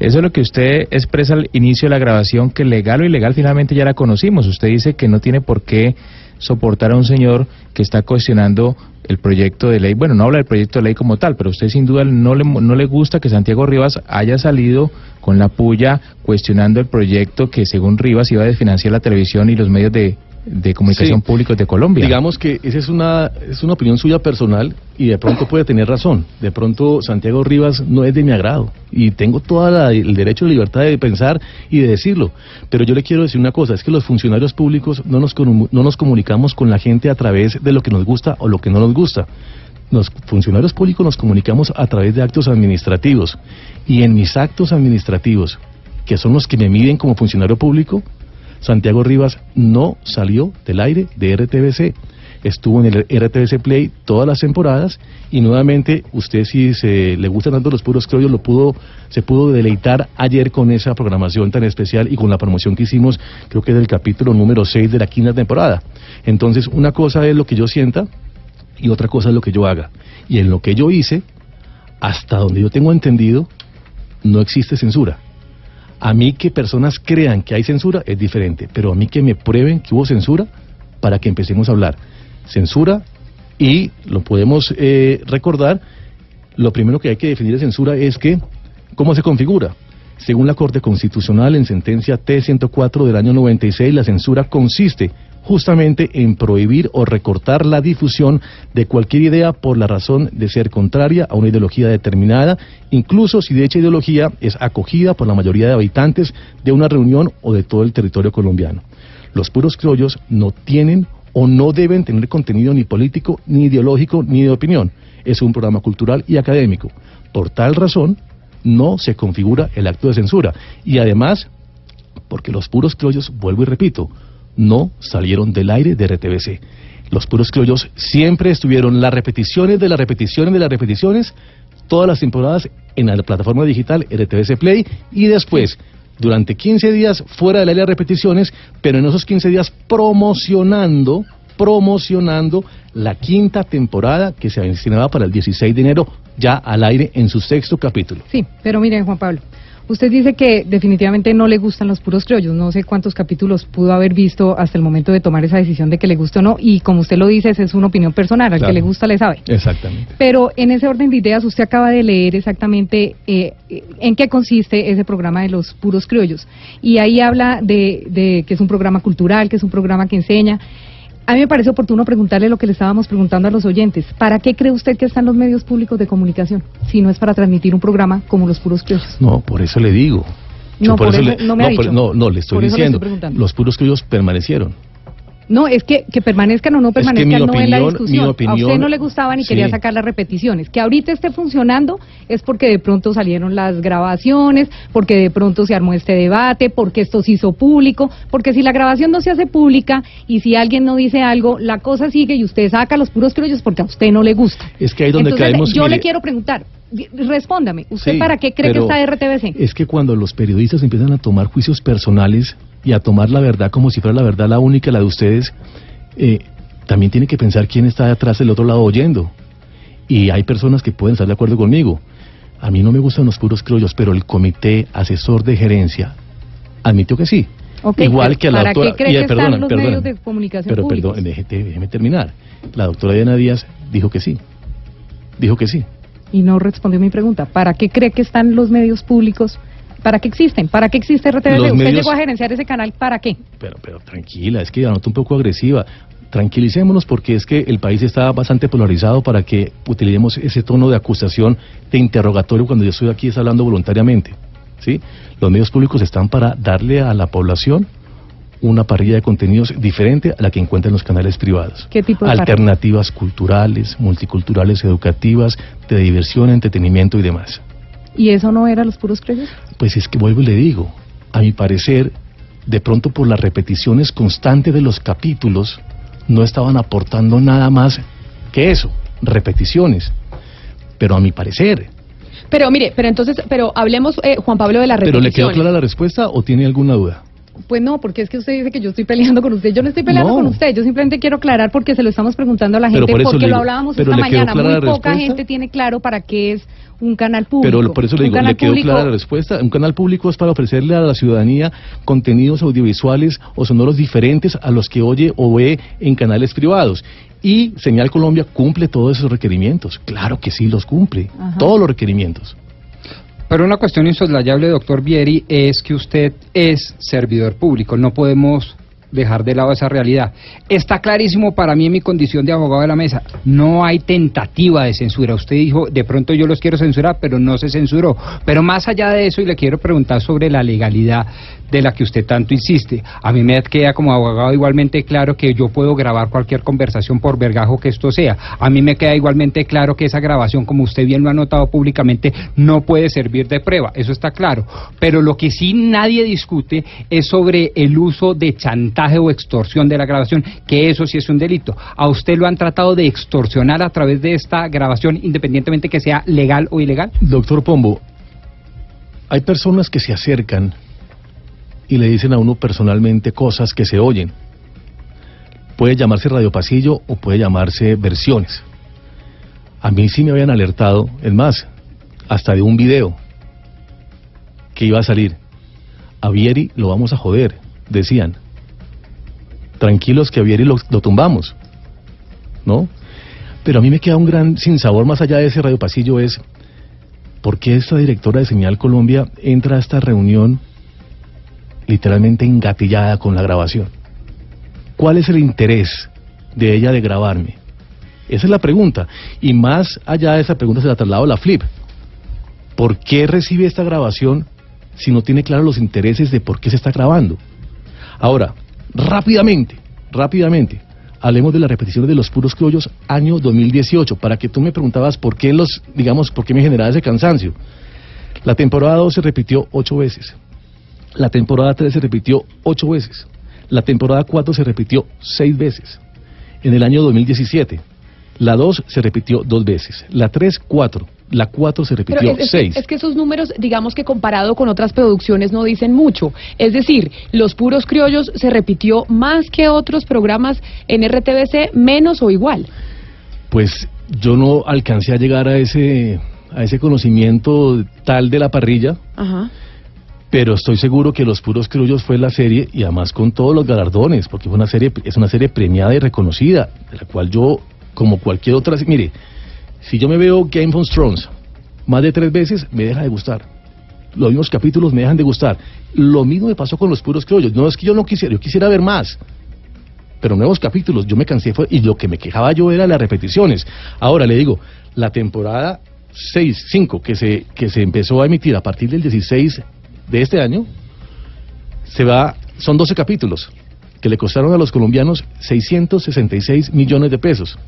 S8: eso es lo que usted expresa al inicio de la grabación, que legal o ilegal finalmente ya la conocimos. Usted dice que no tiene por qué soportar a un señor que está cuestionando el proyecto de ley. Bueno, no habla del proyecto de ley como tal, pero usted sin duda no le, no le gusta que Santiago Rivas haya salido con la puya cuestionando el proyecto que según Rivas iba a desfinanciar la televisión y los medios de de comunicación pública de Colombia.
S3: Digamos que esa es una, es una opinión suya personal y de pronto puede tener razón. De pronto Santiago Rivas no es de mi agrado y tengo todo el derecho de libertad de pensar y de decirlo. Pero yo le quiero decir una cosa, es que los funcionarios públicos no nos, no nos comunicamos con la gente a través de lo que nos gusta o lo que no nos gusta. Los funcionarios públicos nos comunicamos a través de actos administrativos y en mis actos administrativos, que son los que me miden como funcionario público, Santiago Rivas no salió del aire de RTBC. Estuvo en el RTBC Play todas las temporadas y nuevamente usted si se le gustan tanto los puros criollos lo pudo se pudo deleitar ayer con esa programación tan especial y con la promoción que hicimos, creo que del capítulo número 6 de la quinta temporada. Entonces, una cosa es lo que yo sienta y otra cosa es lo que yo haga. Y en lo que yo hice, hasta donde yo tengo entendido, no existe censura. A mí que personas crean que hay censura es diferente, pero a mí que me prueben que hubo censura para que empecemos a hablar. Censura y lo podemos eh, recordar, lo primero que hay que definir de censura es que, ¿cómo se configura? Según la Corte Constitucional, en sentencia T-104 del año 96, la censura consiste justamente en prohibir o recortar la difusión de cualquier idea por la razón de ser contraria a una ideología determinada, incluso si dicha ideología es acogida por la mayoría de habitantes de una reunión o de todo el territorio colombiano. Los puros criollos no tienen o no deben tener contenido ni político, ni ideológico, ni de opinión. Es un programa cultural y académico. Por tal razón, no se configura el acto de censura. Y además, porque los puros criollos, vuelvo y repito, no salieron del aire de RTBC. Los puros criollos siempre estuvieron las repeticiones de las repeticiones de las repeticiones, todas las temporadas en la plataforma digital RTBC Play y después, durante 15 días fuera del aire de repeticiones, pero en esos 15 días promocionando, promocionando la quinta temporada que se destinaba para el 16 de enero ya al aire en su sexto capítulo.
S9: Sí, pero miren Juan Pablo, Usted dice que definitivamente no le gustan los puros criollos. No sé cuántos capítulos pudo haber visto hasta el momento de tomar esa decisión de que le guste o no. Y como usted lo dice, es una opinión personal. Al que le gusta le sabe.
S3: Exactamente.
S9: Pero en ese orden de ideas, usted acaba de leer exactamente eh, en qué consiste ese programa de los puros criollos. Y ahí habla de, de que es un programa cultural, que es un programa que enseña. A mí me parece oportuno preguntarle lo que le estábamos preguntando a los oyentes. ¿Para qué cree usted que están los medios públicos de comunicación si no es para transmitir un programa como Los Puros Criollos?
S3: No, por eso le digo.
S9: no, por, eso, no me ha dicho.
S3: no, no, le estoy diciendo. los Puros Criollos permanecieron.
S9: No, es que, que permanezcan o no permanezcan no es la discusión. a usted no le gustaban y quería sacar las repeticiones. Que ahorita esté funcionando es porque de pronto salieron las grabaciones, porque de pronto se armó este debate, porque esto se hizo público, porque si la grabación no se hace pública y si alguien no dice algo, la cosa sigue y usted saca los puros criollos porque a usted no le gusta.
S3: Es que ahí donde caemos...
S9: Yo le quiero preguntar, respóndame, ¿usted para qué cree que está RTBC?
S3: Es que cuando los periodistas empiezan a tomar juicios personales y a tomar la verdad como si fuera la verdad la única, la de ustedes, eh, también tiene que pensar quién está detrás del otro lado oyendo. Y hay personas que pueden estar de acuerdo conmigo. A mí no me gustan los puros criollos, pero el comité asesor de gerencia admitió que sí. Igual que a la doctora.
S9: Qué cree que están los medios de comunicación
S3: pero perdón, déjeme terminar. La doctora Diana Díaz dijo que sí. Dijo que sí.
S9: Y no respondió mi pregunta. ¿Para qué cree que están los medios públicos ¿Para qué existen? ¿Para qué existe RTVC? ¿Usted llegó a gerenciar ese canal para qué?
S3: Pero, pero tranquila, es que ya noto un poco agresiva. Tranquilicémonos porque es que el país está bastante polarizado para que utilicemos ese tono de acusación, de interrogatorio cuando yo estoy aquí es hablando voluntariamente. ¿sí? Los medios públicos están para darle a la población una parrilla de contenidos diferente a la que encuentran los canales privados.
S9: ¿Qué tipo
S3: de Alternativas culturales, multiculturales, educativas, de diversión, entretenimiento y demás.
S9: ¿Y eso no era los puros creyentes?
S3: Pues es que vuelvo y le digo, a mi parecer, de pronto por las repeticiones constantes de los capítulos, no estaban aportando nada más que eso, repeticiones. Pero a mi parecer.
S9: Pero mire, pero entonces, pero hablemos, eh, Juan Pablo, de la repeticiones.
S3: ¿Pero le quedó clara la respuesta o tiene alguna duda?
S9: Pues no, porque es que usted dice que yo estoy peleando con usted. Yo no estoy peleando con usted. Yo simplemente quiero aclarar porque se lo estamos preguntando a la gente, porque lo hablábamos esta mañana. Muy poca gente tiene claro para qué es un canal público.
S3: Pero por eso le digo, le quedó clara la respuesta. Un canal público es para ofrecerle a la ciudadanía contenidos audiovisuales o sonoros diferentes a los que oye o ve en canales privados. Y Señal Colombia cumple todos esos requerimientos. Claro que sí los cumple, todos los requerimientos.
S10: Pero una cuestión insoslayable, doctor Vieri, es que usted es servidor público. No podemos dejar de lado esa realidad. Está clarísimo para mí en mi condición de abogado de la mesa, no hay tentativa de censura. Usted dijo, de pronto yo los quiero censurar, pero no se censuró. Pero más allá de eso, y le quiero preguntar sobre la legalidad de la que usted tanto insiste. A mí me queda como abogado igualmente claro que yo puedo grabar cualquier conversación por vergajo que esto sea. A mí me queda igualmente claro que esa grabación, como usted bien lo ha notado públicamente, no puede servir de prueba. Eso está claro. Pero lo que sí nadie discute es sobre el uso de chantaje o extorsión de la grabación, que eso sí es un delito. A usted lo han tratado de extorsionar a través de esta grabación, independientemente que sea legal o ilegal.
S3: Doctor Pombo, hay personas que se acercan y le dicen a uno personalmente cosas que se oyen. Puede llamarse Radio Pasillo o puede llamarse versiones. A mí sí me habían alertado, es más, hasta de un video que iba a salir. A Vieri lo vamos a joder, decían. Tranquilos que a Vieri lo, lo tumbamos, ¿no? Pero a mí me queda un gran sinsabor más allá de ese Radio Pasillo es, ¿por qué esta directora de Señal Colombia entra a esta reunión literalmente engatillada con la grabación. ¿Cuál es el interés de ella de grabarme? Esa es la pregunta. Y más allá de esa pregunta se la traslado a la flip. ¿Por qué recibe esta grabación si no tiene claros los intereses de por qué se está grabando? Ahora, rápidamente, rápidamente, hablemos de las repeticiones de los puros criollos año 2018, para que tú me preguntabas por qué los, digamos, por qué me generaba ese cansancio. La temporada 2 se repitió ocho veces. La temporada 3 se repitió ocho veces. La temporada 4 se repitió seis veces. En el año 2017, la 2 se repitió dos veces. La 3, 4. La 4 se repitió
S2: es-
S3: 6.
S2: es que esos números, digamos que comparado con otras producciones, no dicen mucho. Es decir, Los Puros Criollos se repitió más que otros programas en RTBC, menos o igual.
S3: Pues yo no alcancé a llegar a ese, a ese conocimiento tal de la parrilla,
S2: Ajá.
S3: pero estoy seguro que Los Puros Criollos fue la serie, y además con todos los galardones, porque fue una serie, es una serie premiada y reconocida, de la cual yo, como cualquier otra, mire, si yo me veo Game of Thrones más de tres veces, me deja de gustar. Los mismos capítulos me dejan de gustar. Lo mismo me pasó con Los Puros Criollos. No es que yo no quisiera, yo quisiera ver más. Pero nuevos capítulos, yo me cansé fue, y lo que me quejaba yo era las repeticiones. Ahora le digo, la temporada 6, 5 que se, que se empezó a emitir a partir del 16 de este año, se va, son 12 capítulos que le costaron a los colombianos 666 millones de pesos.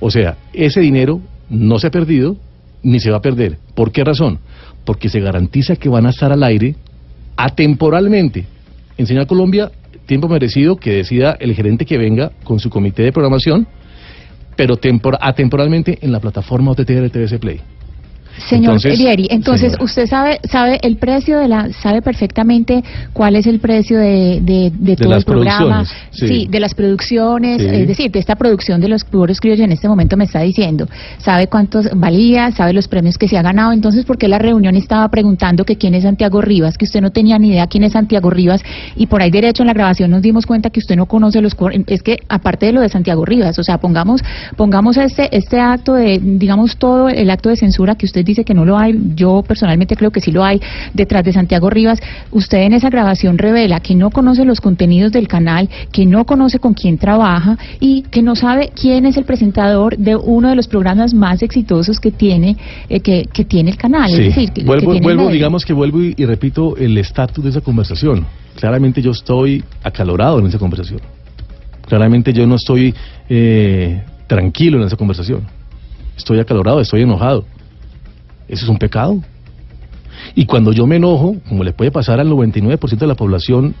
S3: O sea, ese dinero no se ha perdido ni se va a perder. ¿Por qué razón? Porque se garantiza que van a estar al aire atemporalmente. En Señal Colombia, tiempo merecido que decida el gerente que venga con su comité de programación, pero tempor- atemporalmente en la plataforma OTT de TVC Play.
S7: Señor
S3: Entonces,
S7: Vieri, entonces
S3: señora.
S7: usted sabe sabe el precio de la sabe perfectamente cuál es el precio de, de, de todo
S3: las
S7: el programa,
S3: sí.
S7: de las producciones,
S3: Sí.
S7: es decir, de esta producción de los puros criollos en este momento me está diciendo, sabe cuántos valía, sabe los premios que se ha ganado, entonces por qué la reunión estaba preguntando que quién es Santiago Rivas, que usted no tenía ni idea quién es Santiago Rivas y por ahí derecho en la grabación nos dimos cuenta que usted no conoce los es que aparte de lo de Santiago Rivas, o sea, pongamos pongamos este este acto de digamos todo el acto de censura que usted dice que no lo hay, yo personalmente creo que sí lo hay detrás de Santiago Rivas, usted en esa grabación revela que no conoce los contenidos del canal, que no conoce con quién trabaja y que no sabe quién es el presentador de uno de los programas más exitosos que tiene eh, que, que tiene el canal,
S3: Sí.
S7: es decir, que,
S3: vuelvo, vuelvo digamos que vuelvo y, y repito el estatus de esa conversación. Claramente yo estoy acalorado en esa conversación. Claramente yo no estoy eh, tranquilo en esa conversación. Estoy acalorado, estoy enojado. Eso es un pecado. Y cuando yo me enojo, como le puede pasar al 99% de la población,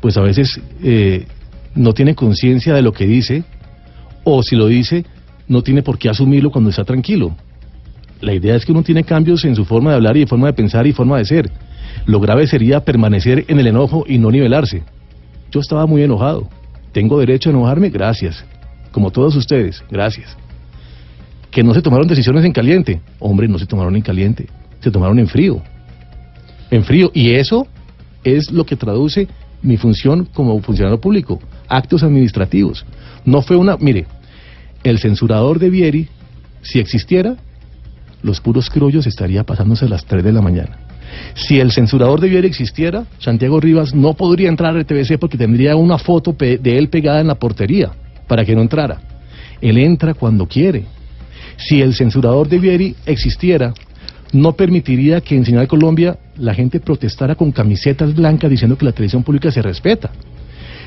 S3: pues a veces eh, no tiene conciencia de lo que dice, o si lo dice, no tiene por qué asumirlo cuando está tranquilo. La idea es que uno tiene cambios en su forma de hablar y de forma de pensar y forma de ser. Lo grave sería permanecer en el enojo y no nivelarse. Yo estaba muy enojado. Tengo derecho a enojarme, gracias. Como todos ustedes, gracias. Que no se tomaron decisiones en caliente. Hombre, no se tomaron en caliente, se tomaron en frío. En frío. Y eso es lo que traduce mi función como funcionario público. Actos administrativos. No fue una... Mire, el censurador de Vieri, si existiera, los puros criollos estaría pasándose a las 3 de la mañana. Si el censurador de Viera existiera, Santiago Rivas no podría entrar al TVC porque tendría una foto de él pegada en la portería para que no entrara. Él entra cuando quiere. Si el censurador de Vieri existiera, no permitiría que en Señal Colombia la gente protestara con camisetas blancas diciendo que la televisión pública se respeta.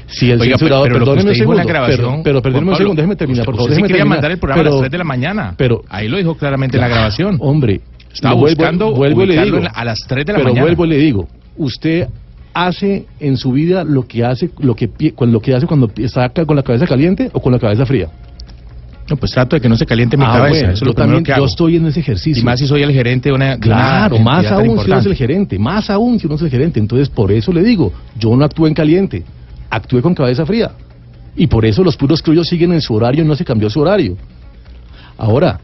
S3: Si el
S8: Oiga,
S3: censurador,
S8: pero que
S3: perdóneme un segundo,
S8: grabación,
S3: pero, pero un segundo, déjeme terminar,
S8: usted-
S3: por favor,
S8: usted sí quería
S3: terminar.
S8: mandar el programa a las
S3: Pero-
S8: 3 de la mañana.
S3: Pero,
S8: Ahí lo dijo claramente en la grabación.
S3: Hombre,
S8: Estaba buscando
S3: vuelvo y le digo,
S8: a las 3 de la
S3: pero
S8: mañana.
S3: vuelvo y le digo, usted hace en su vida lo que hace lo que con lo que hace cuando está con la cabeza caliente o con la cabeza fría.
S8: No, pues trato de que no se caliente mi
S3: Ah,
S8: cabeza.
S3: bueno,
S8: eso es
S3: yo
S8: lo primero
S3: también
S8: que
S3: yo
S8: hago.
S3: estoy en ese ejercicio.
S8: Y más si soy el gerente de una. de una
S3: Claro, más aún si uno es el gerente, más aún si uno es el gerente. Entonces, por eso le digo, yo no actué en caliente, actué con cabeza fría. Y por eso los puros criollos siguen en su horario y no se cambió su horario. Ahora,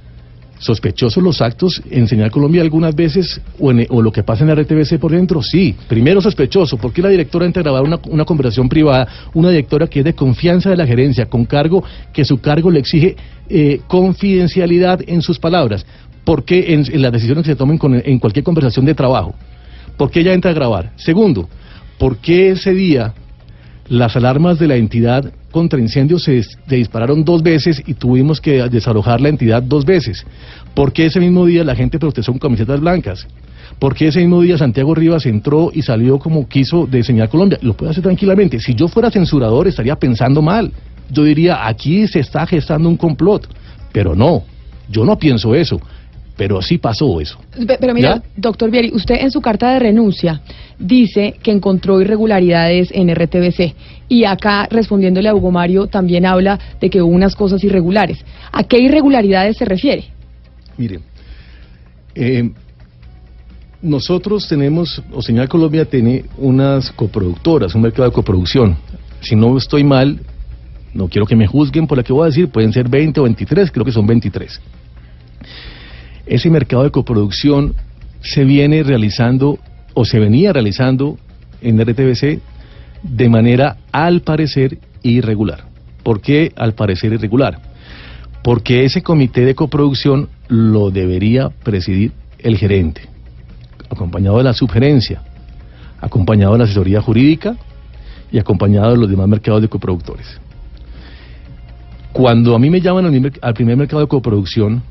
S3: sospechosos los actos en Señal Colombia algunas veces, o, en- o lo que pasa en la RTBC por dentro, sí. Primero sospechoso, porque la directora entra a grabar una, una conversación privada, una directora que es de confianza de la gerencia, con cargo que su cargo le exige eh, confidencialidad en sus palabras. Porque en, en las decisiones que se tomen con- en cualquier conversación de trabajo. ¿Por qué ella entra a grabar? Segundo, ¿por qué ese día Las alarmas de la entidad contra incendios se, dispararon dos veces y tuvimos que desalojar la entidad dos veces. ¿Por qué ese mismo día la gente protestó con camisetas blancas? ¿Por qué ese mismo día Santiago Rivas entró y salió como quiso de Señal Colombia? Lo puede hacer tranquilamente. Si yo fuera censurador estaría pensando mal. Yo diría, aquí se está gestando un complot. Pero no, yo no pienso eso. Pero sí pasó eso.
S2: Pe- Pero mira,
S3: ¿Ya?
S2: doctor Vieri, usted en su carta de renuncia dice que encontró irregularidades en RTBC y acá respondiéndole a Hugo Mario también habla de que hubo unas cosas irregulares. ¿A qué irregularidades se refiere?
S3: Mire, eh, nosotros tenemos, o Señal Colombia tiene unas coproductoras, un mercado de coproducción. Si no estoy mal, no quiero que me juzguen por lo que voy a decir, pueden ser 20 o 23, creo que son 23. Ese mercado de coproducción se viene realizando o se venía realizando en RTBC de manera al parecer irregular. ¿Por qué al parecer irregular? Porque ese comité de coproducción lo debería presidir el gerente, acompañado de la subgerencia, acompañado de la asesoría jurídica y acompañado de los demás mercados de coproductores. Cuando a mí me llaman al primer, mercado de coproducción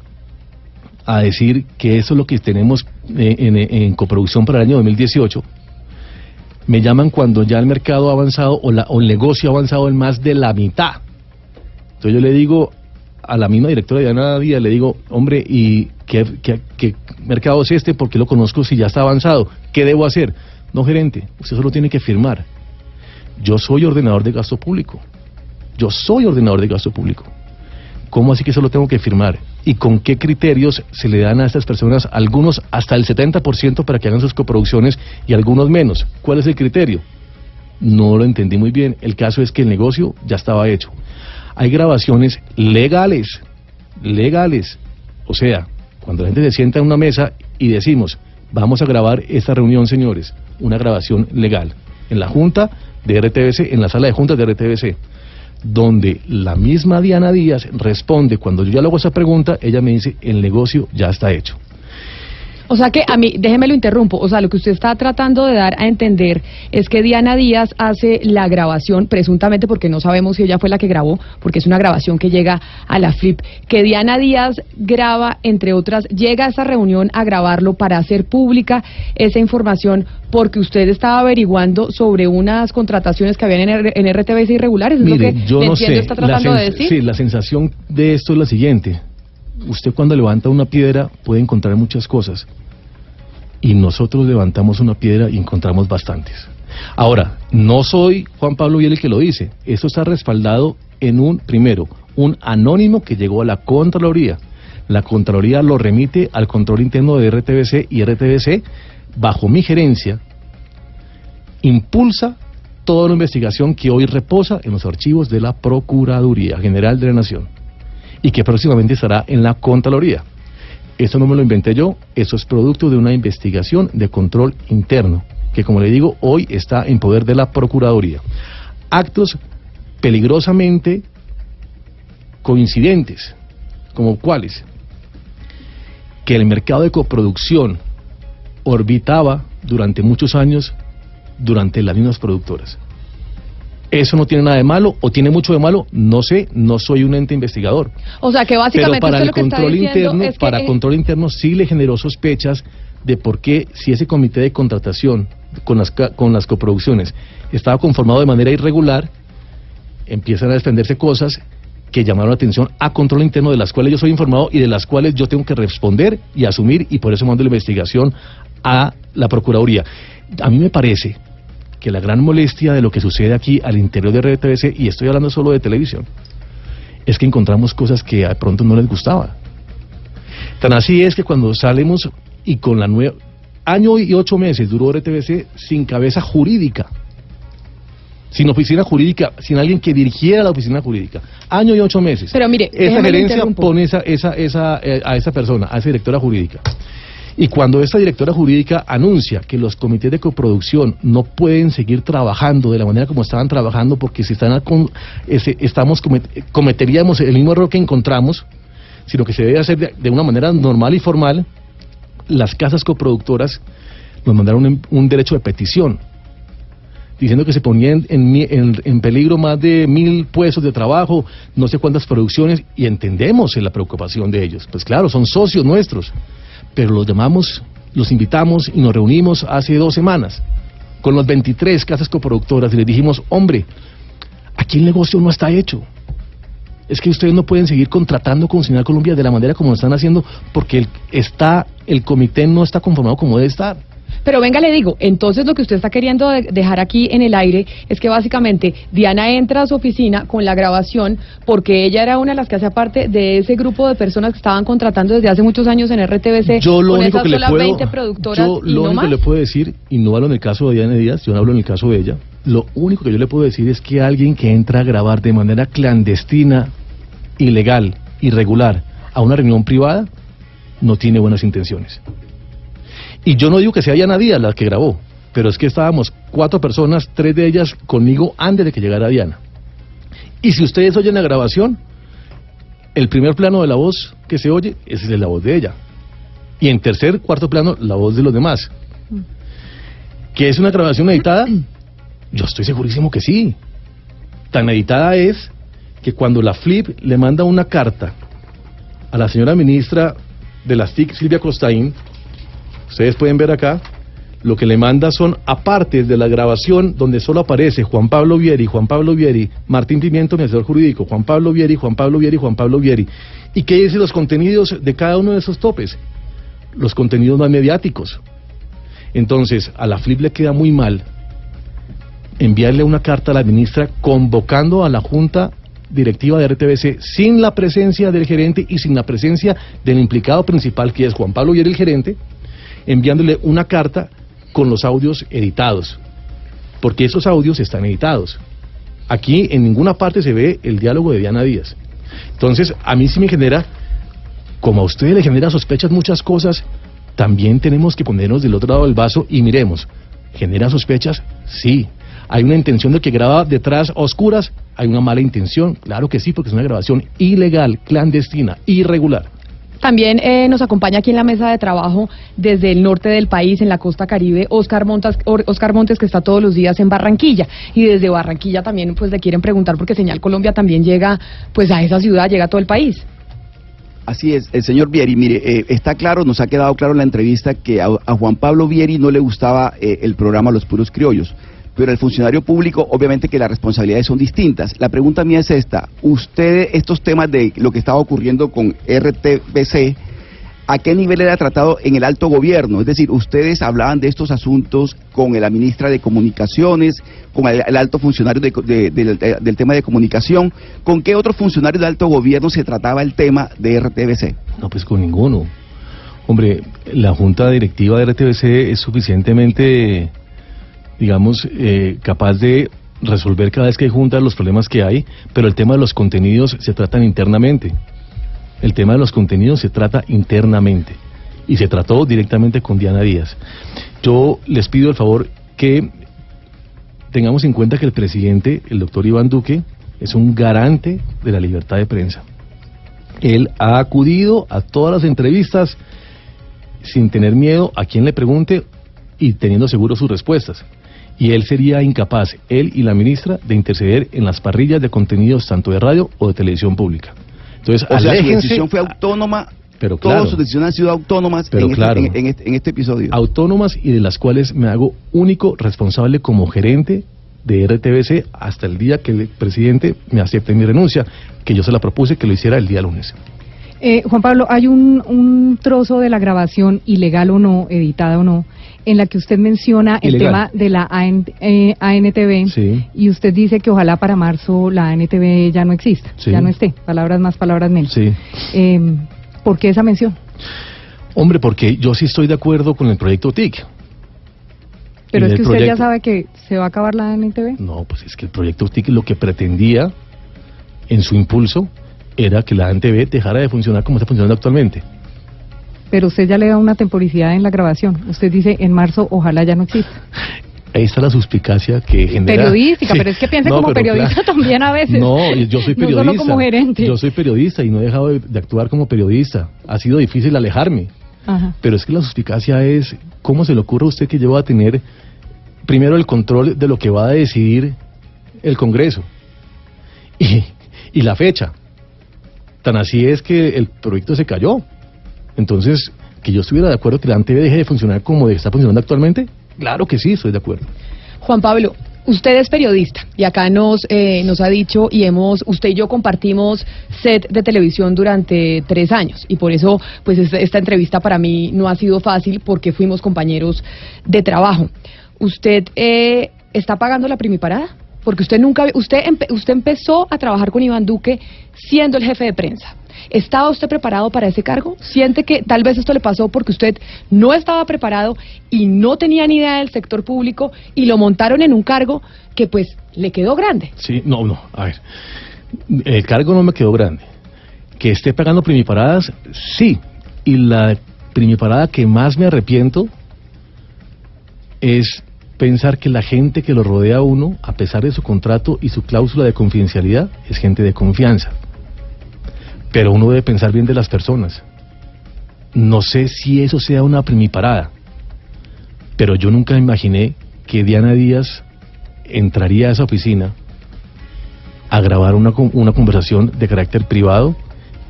S3: a decir que eso es lo que tenemos eh, en, en coproducción para el año 2018, me llaman cuando ya el mercado ha avanzado o, la, o el negocio ha avanzado en más de la mitad. Entonces yo le digo a la misma directora Diana Díaz, le digo, hombre, ¿y qué, qué mercado es este? Porque lo conozco si ya está avanzado. ¿Qué debo hacer? No, gerente, usted solo tiene que firmar. Yo soy ordenador de gasto público. Yo soy ordenador de gasto público. ¿Cómo así que solo tengo que firmar? ¿Y con qué criterios se le dan a estas personas, algunos hasta el 70% para que hagan sus coproducciones y algunos menos? ¿Cuál es el criterio? No lo entendí muy bien. El caso es que el negocio ya estaba hecho. Hay grabaciones legales, legales. O sea, cuando la gente se sienta en una mesa y decimos, vamos a grabar esta reunión, señores, una grabación legal, en la junta de RTBC, en la sala de juntas de RTBC donde la misma Diana Díaz responde, cuando yo ya le hago esa pregunta, ella me dice, el negocio ya está hecho.
S2: O sea que a mí, déjeme lo interrumpo, o sea, lo que usted está tratando de dar a entender es que Diana Díaz hace la grabación, presuntamente porque no sabemos si ella fue la que grabó, porque es una grabación que llega a la FLIP, que Diana Díaz graba, entre otras, llega a esa reunión a grabarlo para hacer pública esa información porque usted estaba averiguando sobre unas contrataciones que habían en, R- en RTBC irregulares, es
S3: Mire,
S2: lo que
S3: yo no
S2: entiendo
S3: sé,
S2: está tratando de decir.
S3: sí, la sensación de esto es la siguiente. Usted cuando levanta una piedra puede encontrar muchas cosas. Y nosotros levantamos una piedra y encontramos bastantes. Ahora, no soy Juan Pablo Biel el que lo dice. Esto está respaldado en un, primero, un anónimo que llegó a la Contraloría. La Contraloría lo remite al control interno de RTBC y RTBC, bajo mi gerencia, impulsa toda la investigación que hoy reposa en los archivos de la Procuraduría General de la Nación y que próximamente estará en la Contraloría. Esto no me lo inventé yo, eso es producto de una investigación de control interno, que como le digo, hoy está en poder de la Procuraduría. Actos peligrosamente coincidentes, como cuáles? Que el mercado de coproducción orbitaba durante muchos años durante las mismas productoras. ¿Eso no tiene nada de malo o tiene mucho de malo? No sé, no soy un ente investigador.
S2: O sea que
S3: Pero
S2: básicamente
S3: para
S2: usted
S3: el
S2: lo que está
S3: control interno,
S2: es que
S3: para control interno sí le generó sospechas de por qué si ese comité de contratación con las con las coproducciones estaba conformado de manera irregular, empiezan a desprenderse cosas que llamaron la atención a control interno de las cuales yo soy informado y de las cuales yo tengo que responder y asumir y por eso mando la investigación a la Procuraduría. A mí me parece que la gran molestia de lo que sucede aquí al interior de RTBC, y estoy hablando solo de televisión, es que encontramos cosas que de pronto no les gustaba. Tan así es que cuando salimos y con la nueva... Año y ocho meses duró RTBC sin cabeza jurídica, sin oficina jurídica, sin alguien que dirigiera la oficina jurídica. Año y ocho meses.
S2: Pero mire,
S3: esa gerencia pone esa, esa, esa, eh, a esa persona, a esa directora jurídica. Y cuando esta directora jurídica anuncia que los comités de coproducción no pueden seguir trabajando de la manera como estaban trabajando porque si están con- estamos comet- cometeríamos el mismo error que encontramos, sino que se debe hacer de, una manera normal y formal, las casas coproductoras nos mandaron un, un derecho de petición diciendo que se ponían en- en peligro más de mil puestos de trabajo, no sé cuántas producciones, y entendemos la preocupación de ellos. Pues claro, son socios nuestros, pero los llamamos, los invitamos y nos reunimos hace dos semanas con las 23 casas coproductoras y les dijimos, hombre, aquí el negocio no está hecho. Es que ustedes no pueden seguir contratando con Señal Colombia de la manera como lo están haciendo porque el, está, el comité no está conformado como debe estar.
S2: Pero venga, le digo, entonces lo que usted está queriendo de- dejar aquí en el aire es que básicamente Diana entra a su oficina con la grabación porque ella era una de las que hacía parte de ese grupo de personas que estaban contratando desde hace muchos años en RTBC
S3: Yo lo
S2: con
S3: único
S2: esas
S3: que le puedo,
S2: 20 productoras
S3: yo
S2: y
S3: lo
S2: no
S3: único
S2: más.
S3: que le puedo decir, y no hablo en el caso de Diana Díaz, yo no hablo en el caso de ella, lo único que yo le puedo decir es que alguien que entra a grabar de manera clandestina, ilegal, irregular, a una reunión privada, no tiene buenas intenciones. Y yo no digo que sea Diana Díaz la que grabó, pero es que estábamos cuatro personas, tres de ellas conmigo antes de que llegara Diana. Y si ustedes oyen la grabación, el primer plano de la voz que se oye es la voz de ella. Y en tercer, cuarto plano, la voz de los demás. ¿Que es una grabación editada? Yo estoy segurísimo que sí. Tan editada es que cuando la Flip le manda una carta a la señora ministra de las TIC, Silvia Costaín, ustedes pueden ver acá, lo que le manda son apartes de la grabación donde solo aparece Juan Pablo Vieri, Juan Pablo Vieri, Martín Pimiento, mi asesor jurídico, Juan Pablo Vieri, Juan Pablo Vieri, Juan Pablo Vieri. ¿Y qué dicen los contenidos de cada uno de esos topes? Los contenidos más mediáticos. Entonces, a la Flip le queda muy mal enviarle una carta a la ministra convocando a la Junta Directiva de RTBC sin la presencia del gerente y sin la presencia del implicado principal, que es Juan Pablo Vieri, el gerente, enviándole una carta con los audios editados, porque esos audios están editados. Aquí en ninguna parte se ve el diálogo de Diana Díaz. Entonces, a mí sí me genera, como a ustedes le genera sospechas muchas cosas, también tenemos que ponernos del otro lado del vaso y miremos, ¿genera sospechas? Sí. ¿Hay una intención de que graba detrás a oscuras? ¿Hay una mala intención? Claro que sí, porque es una grabación ilegal, clandestina, irregular.
S2: También eh, nos acompaña aquí en la mesa de trabajo desde el norte del país, en la costa caribe, Oscar Montes, Oscar Montes, que está todos los días en Barranquilla. Y desde Barranquilla también pues le quieren preguntar porque Señal Colombia también llega pues a esa ciudad, llega a todo el país.
S11: Así es, el señor Vieri, mire, eh, está claro, nos ha quedado claro en la entrevista que a, a Juan Pablo Vieri no le gustaba eh, el programa Los Puros Criollos, pero al funcionario público obviamente que las responsabilidades son distintas. La pregunta mía es esta, usted, estos temas de lo que estaba ocurriendo con RTBC, ¿a qué nivel era tratado en el alto gobierno? Es decir, ustedes hablaban de estos asuntos con la ministra de Comunicaciones, con el, el alto funcionario de- de- del- de- del tema de comunicación. ¿Con qué otros funcionarios de alto gobierno se trataba el tema de RTBC?
S3: No, pues con ninguno. Hombre, la junta directiva de RTBC es suficientemente, digamos, eh, capaz de resolver cada vez que hay juntas los problemas que hay, pero el tema de los contenidos se tratan internamente. El tema de los contenidos se trata internamente y se trató directamente con Diana Díaz. Yo les pido el favor que tengamos en cuenta que el presidente, el doctor Iván Duque, es un garante de la libertad de prensa. Él ha acudido a todas las entrevistas sin tener miedo a quien le pregunte y teniendo seguro sus respuestas. Y él sería incapaz, él y la ministra, de interceder en las parrillas de contenidos tanto de radio o de televisión pública. Entonces,
S11: O sea, su decisión fue autónoma,
S3: pero claro,
S11: todas sus decisiones han sido autónomas
S3: Pero
S11: en, este-
S3: claro.
S11: en- en este, en este episodio.
S3: autónomas y de las cuales me hago único responsable como gerente de RTBC hasta el día que el presidente me acepte mi renuncia, que yo se la propuse que lo hiciera el día lunes.
S9: Eh, Juan Pablo, hay un, un trozo de la grabación, ilegal o no, editada o no, en la que usted menciona el
S3: Ilegal.
S9: tema de la AN, eh, ANTV
S3: Sí.
S9: y usted dice que ojalá para marzo la ANTV ya no exista,
S3: Sí.
S9: ya no esté, palabras más, palabras menos.
S3: Sí.
S9: Eh, ¿Por qué esa mención?
S3: Hombre, porque yo sí estoy de acuerdo con el proyecto TIC.
S9: Pero es que usted ya sabe que se va a acabar la ANTV.
S3: No, pues es que el proyecto TIC lo que pretendía en su impulso era que la ANTV dejara de funcionar como está funcionando actualmente.
S9: Pero usted ya le da una temporalidad en la grabación. Usted dice en marzo ojalá ya no exista.
S3: Ahí está la suspicacia que genera...
S9: Periodística,
S3: Sí.
S9: pero es que piense
S3: No,
S9: como periodista
S3: claro.
S9: también a veces.
S3: No, yo soy
S9: No
S3: periodista.
S9: solo como gerente.
S3: Yo soy periodista y no he dejado de, de actuar como periodista. Ha sido difícil alejarme.
S9: Ajá.
S3: Pero es que la suspicacia es, ¿cómo se le ocurre a usted que yo voy a tener primero el control de lo que va a decidir el Congreso y, y la fecha. Tan así es que el proyecto se cayó. Entonces, que yo estuviera de acuerdo que la ANTV deje de funcionar como está funcionando actualmente, claro que sí, estoy de acuerdo.
S2: Juan Pablo, usted es periodista y acá nos, eh, nos ha dicho y hemos, usted y yo compartimos set de televisión durante tres años y por eso pues esta, entrevista para mí no ha sido fácil porque fuimos compañeros de trabajo. ¿Usted eh, está pagando la primiparada? Porque usted nunca, usted, empe- usted empezó a trabajar con Iván Duque siendo el jefe de prensa. ¿Estaba usted preparado para ese cargo? ¿Siente que tal vez esto le pasó porque usted no estaba preparado y no tenía ni idea del sector público y lo montaron en un cargo que pues le quedó grande?
S3: Sí, no, no, a ver. El cargo no me quedó grande. Que esté pagando primiparadas, sí. Y la primiparada que más me arrepiento es pensar que la gente que lo rodea a uno, a pesar de su contrato y su cláusula de confidencialidad, es gente de confianza. Pero uno debe pensar bien de las personas. No sé si eso sea una primiparada, pero yo nunca imaginé que Diana Díaz entraría a esa oficina a grabar una, una conversación de carácter privado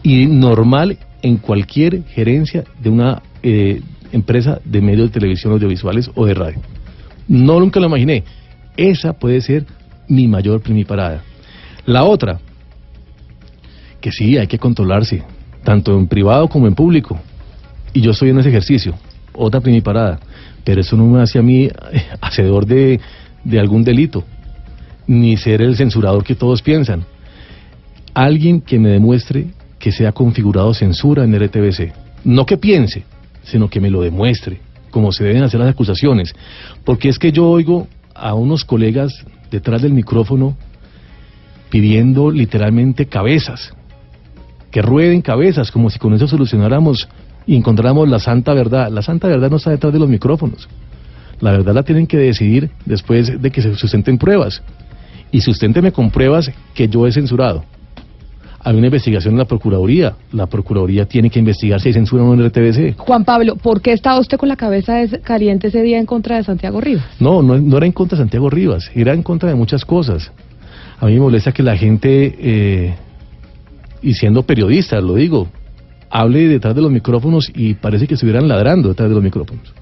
S3: y normal en cualquier gerencia de una eh, empresa de medios de televisión audiovisuales o de radio. No nunca lo imaginé. Esa puede ser mi mayor primiparada. La otra, que sí, hay que controlarse, tanto en privado como en público. Y yo estoy en ese ejercicio, otra primiparada. Pero eso no me hace a mí hacedor de, de algún delito, ni ser el censurador que todos piensan. Alguien que me demuestre que se ha configurado censura en RTBC. No que piense, sino que me lo demuestre, como se deben hacer las acusaciones. Porque es que yo oigo a unos colegas detrás del micrófono pidiendo literalmente cabezas, que rueden cabezas, como si con eso solucionáramos y encontráramos la santa verdad. La santa verdad no está detrás de los micrófonos. La verdad la tienen que decidir después de que se sustenten pruebas. Y susténteme con pruebas que yo he censurado. Hay una investigación en la Procuraduría. La Procuraduría tiene que investigar si hay censura o no en el RTBC.
S2: Juan Pablo, ¿por qué estaba usted con la cabeza caliente ese día en contra de Santiago Rivas?
S3: No, no, no era en contra de Santiago Rivas, era en contra de muchas cosas. A mí me molesta que la gente, eh, y siendo periodista, lo digo, hable detrás de los micrófonos y parece que estuvieran ladrando detrás de los micrófonos.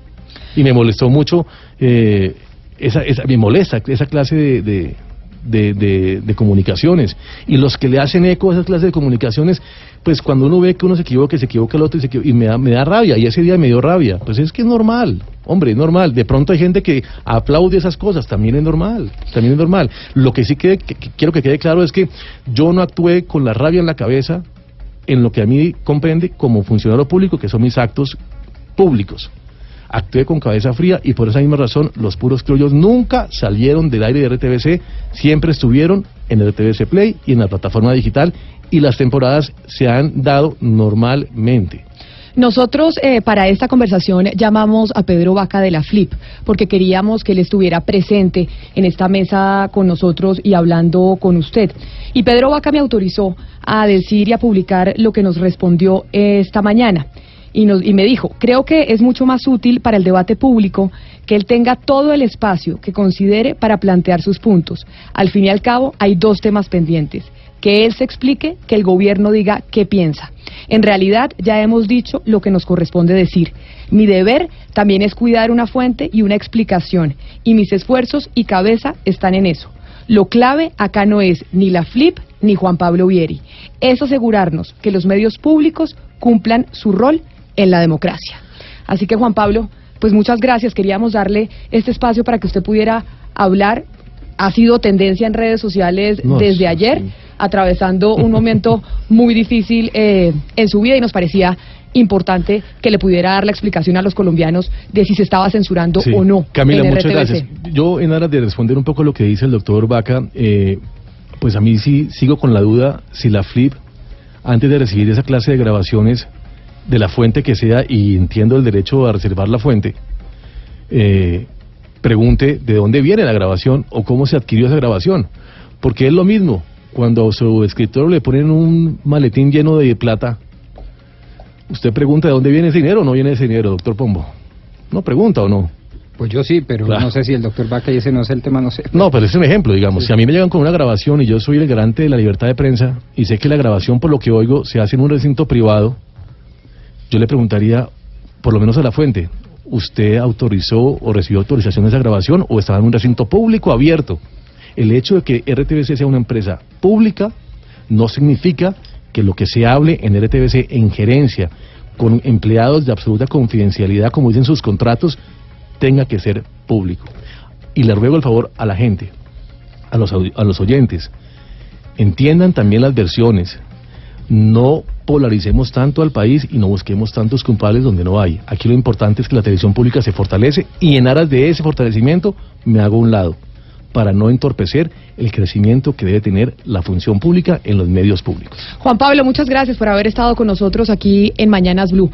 S3: Y me molestó mucho, eh, esa, esa, me molesta esa clase de, de, de, de- comunicaciones. Y los que le hacen eco a esa clase de comunicaciones, pues cuando uno ve que uno se equivoca, se equivoca el otro y, se equivo- y me, da, me da rabia. Y ese día me dio rabia. Pues es que es normal, hombre, es normal. De pronto hay gente que aplaude esas cosas, también es normal, también es normal. Lo que sí que- que quiero que quede claro es que yo no actué con la rabia en la cabeza en lo que a mí comprende como funcionario público, que son mis actos públicos. Actué con cabeza fría y por esa misma razón los puros criollos nunca salieron del aire de RTBC, siempre estuvieron en RTBC Play y en la plataforma digital y las temporadas se han dado normalmente.
S2: Nosotros eh, para esta conversación llamamos a Pedro Vaca de la Flip porque queríamos que él estuviera presente en esta mesa con nosotros y hablando con usted. Y Pedro Vaca me autorizó a decir y a publicar lo que nos respondió esta mañana. Y, nos, y me dijo, creo que es mucho más útil para el debate público que él tenga todo el espacio que considere para plantear sus puntos. Al fin y al cabo, hay dos temas pendientes que él se explique, que el gobierno diga qué piensa. En realidad, ya hemos dicho lo que nos corresponde decir. Mi deber también es cuidar una fuente y una explicación, y mis esfuerzos y cabeza están en eso. Lo clave acá no es ni la FLIP ni Juan Pablo Vieri, es asegurarnos que los medios públicos cumplan su rol en la democracia. Así que Juan Pablo, pues muchas gracias. Queríamos darle este espacio para que usted pudiera hablar. Ha sido tendencia en redes sociales desde ayer
S3: sí.
S2: atravesando un momento muy difícil eh, en su vida y nos parecía importante que le pudiera dar la explicación a los colombianos de si se estaba censurando
S3: Sí.
S2: o no.
S3: Camila,
S2: en
S3: muchas gracias. Yo, en aras de responder un poco lo que dice el doctor Vaca, eh, pues a mí sí sigo con la duda si la FLIP, antes de recibir esa clase de grabaciones de la fuente que sea, y entiendo el derecho a reservar la fuente, eh, pregunte de dónde viene la grabación o cómo se adquirió esa grabación. Porque es lo mismo, cuando a su escritor le ponen un maletín lleno de plata, usted pregunta de dónde viene ese dinero o no viene ese dinero, doctor Pombo. No pregunta o no.
S10: Pues yo sí, pero
S3: Claro.
S10: no sé si el doctor Vaca y ese no es el tema, no sé.
S3: No, pero es un ejemplo, digamos. Si a mí me llegan con una grabación y yo soy el garante de la libertad de prensa y sé que la grabación, por lo que oigo, se hace en un recinto privado, yo le preguntaría, por lo menos a la fuente, ¿usted autorizó o recibió autorización de esa grabación o estaba en un recinto público abierto? El hecho de que RTBC sea una empresa pública no significa que lo que se hable en RTBC en gerencia con empleados de absoluta confidencialidad, como dicen sus contratos, tenga que ser público. Y le ruego el favor a la gente, a los, a los oyentes, entiendan también las versiones. No polaricemos tanto al país y no busquemos tantos culpables donde no hay. Aquí lo importante es que la televisión pública se fortalece y en aras de ese fortalecimiento me hago un lado para no entorpecer el crecimiento que debe tener la función pública en los medios públicos.
S2: Juan Pablo, muchas gracias por haber estado con nosotros aquí en Mañanas Blue.